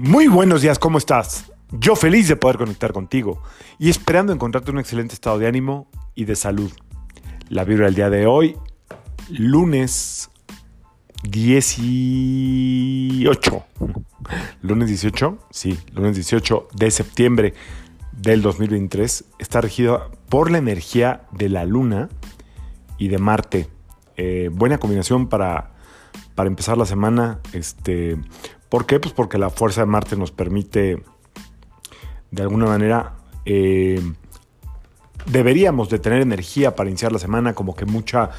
Muy buenos días, ¿cómo estás? Yo feliz de poder conectar contigo y esperando encontrarte un excelente estado de ánimo y de salud. La vibra del día de hoy, lunes 18. Lunes 18, sí, lunes 18 de septiembre del 2023 está regida por la energía de la luna y de Marte. Eh, buena combinación para, para empezar la semana. Este, ¿Por qué? Pues porque la fuerza de Marte nos permite, de alguna manera, eh, deberíamos de tener energía para iniciar la semana, como que mucha,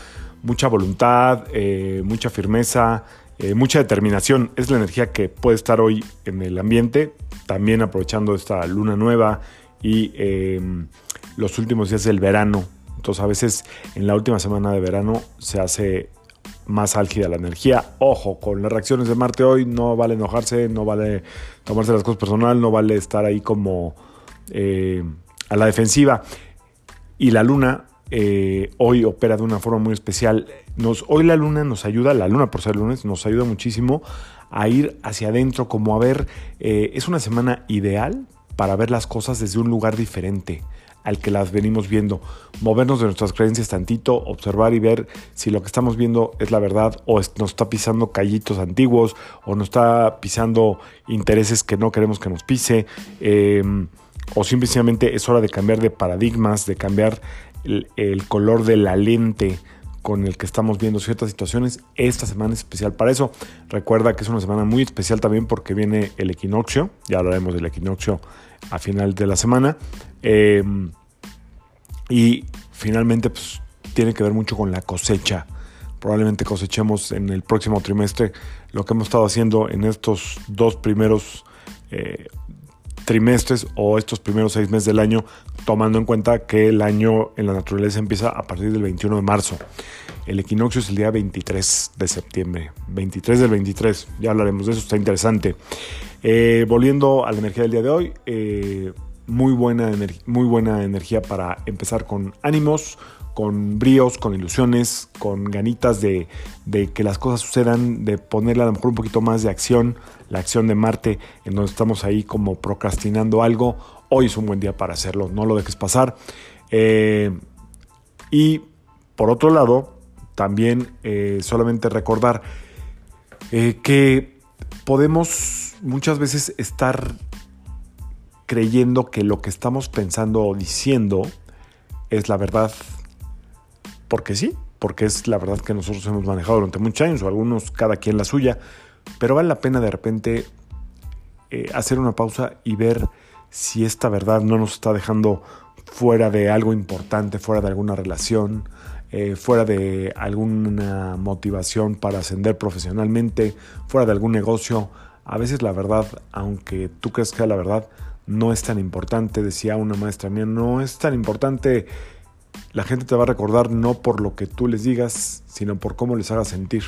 mucha voluntad, eh, mucha firmeza, eh, mucha determinación. Es la energía que puede estar hoy en el ambiente, también aprovechando esta luna nueva y los últimos días del verano. Entonces a veces en la última semana de verano se hace más álgida la energía. Ojo, con las reacciones de Marte hoy no vale enojarse, no vale tomarse las cosas personal, no vale estar ahí como eh, a la defensiva. Y la luna eh, hoy opera de una forma muy especial. Nos, hoy la luna nos ayuda, la luna por ser lunes, nos ayuda muchísimo a ir hacia adentro, como a ver, eh, es una semana ideal para ver las cosas desde un lugar diferente al que las venimos viendo. Movernos de nuestras creencias tantito, observar y ver si lo que estamos viendo es la verdad o nos está pisando callitos antiguos o nos está pisando intereses que no queremos que nos pise. Em, o simplemente es hora de cambiar de paradigmas, de cambiar el, color de la lente con el que estamos viendo ciertas situaciones. Esta semana es especial para eso. Recuerda que es una semana muy especial también porque viene el equinoccio. Ya hablaremos del equinoccio a final de la semana. Em, y finalmente, pues tiene que ver mucho con la cosecha. Probablemente cosechemos en el próximo trimestre lo que hemos estado haciendo en estos dos primeros eh, trimestres o estos primeros seis meses del año, tomando en cuenta que el año en la naturaleza empieza a partir del 21 de marzo. El equinoccio es el día 23 de septiembre. 23 del 23, ya hablaremos de eso, está interesante. Eh, volviendo a la energía del día de hoy, eh, muy buena, muy buena energía para empezar con ánimos, con bríos, con ilusiones, con ganitas de, que las cosas sucedan, de ponerle a lo mejor un poquito más de acción, la acción de Marte, en donde estamos ahí como procrastinando algo. Hoy es un buen día para hacerlo, no lo dejes pasar. Eh, y por otro lado, también eh, solamente recordar eh, que podemos muchas veces estar creyendo que lo que estamos pensando o diciendo es la verdad. Porque sí, porque es la verdad que nosotros hemos manejado durante muchos años, o algunos cada quien la suya, pero vale la pena de repente eh, hacer una pausa y ver si esta verdad no nos está dejando fuera de algo importante, fuera de alguna relación, eh, fuera de alguna motivación para ascender profesionalmente, fuera de algún negocio. A veces la verdad, aunque tú crees que la verdad, no es tan importante, decía una maestra mía, no es tan importante. La gente te va a recordar no por lo que tú les digas, sino por cómo les hagas sentir.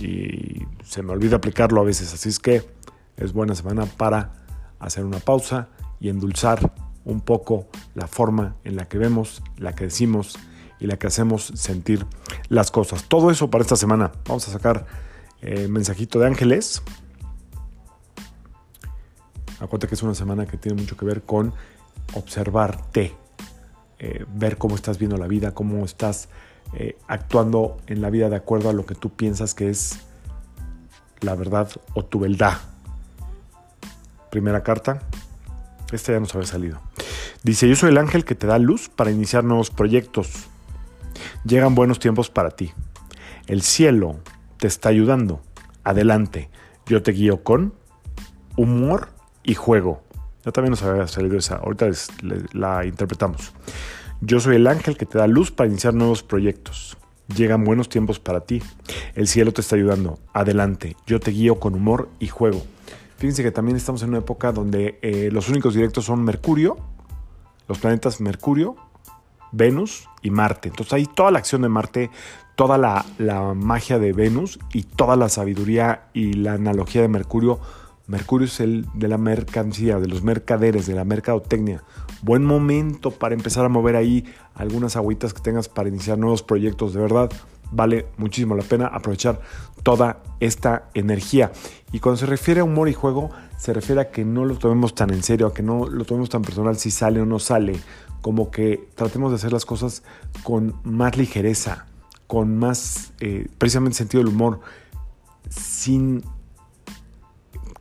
Y se me olvida aplicarlo a veces, así es que es buena semana para hacer una pausa y endulzar un poco la forma en la que vemos, la que decimos y la que hacemos sentir las cosas. Todo eso para esta semana. Vamos a sacar eh, mensajito de ángeles Acuérdate que es una semana que tiene mucho que ver con observarte, eh, ver cómo estás viendo la vida, cómo estás eh, actuando en la vida de acuerdo a lo que tú piensas que es la verdad o tu verdad. Primera carta. Esta ya nos había salido. Dice, yo soy el ángel que te da luz para iniciar nuevos proyectos. Llegan buenos tiempos para ti. El cielo te está ayudando. Adelante. Yo te guío con humor y juego. Ya también nos había salido esa, ahorita la interpretamos. Yo soy el ángel que te da luz para iniciar nuevos proyectos. Llegan buenos tiempos para ti. El cielo te está ayudando. Adelante. Yo te guío con humor y juego. Fíjense que también estamos en una época donde eh, los únicos directos son Mercurio, los planetas Mercurio, Venus y Marte. Entonces hay toda la acción de Marte, toda la, la magia de Venus y toda la sabiduría y la analogía de Mercurio Mercurio es el de la mercancía, de los mercaderes, de la mercadotecnia. Buen momento para empezar a mover ahí algunas agüitas que tengas para iniciar nuevos proyectos. De verdad, vale muchísimo la pena aprovechar toda esta energía. Y cuando se refiere a humor y juego, se refiere a que no lo tomemos tan en serio, a que no lo tomemos tan personal si sale o no sale, como que tratemos de hacer las cosas con más ligereza, con más eh, precisamente sentido del humor, sin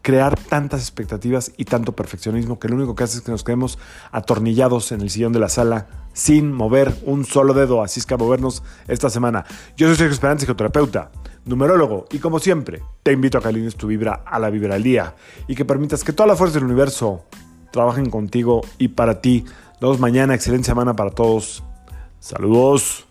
crear tantas expectativas y tanto perfeccionismo que lo único que hace es que nos quedemos atornillados en el sillón de la sala sin mover un solo dedo. Así es que a movernos esta semana. Yo soy Sergio Esperanza, psicoterapeuta, numerólogo, y como siempre, te invito a que alines tu vibra a la vibra del día y que permitas que todas las fuerzas del universo trabajen contigo y para ti. Nos vemos mañana. Excelente semana para todos. Saludos.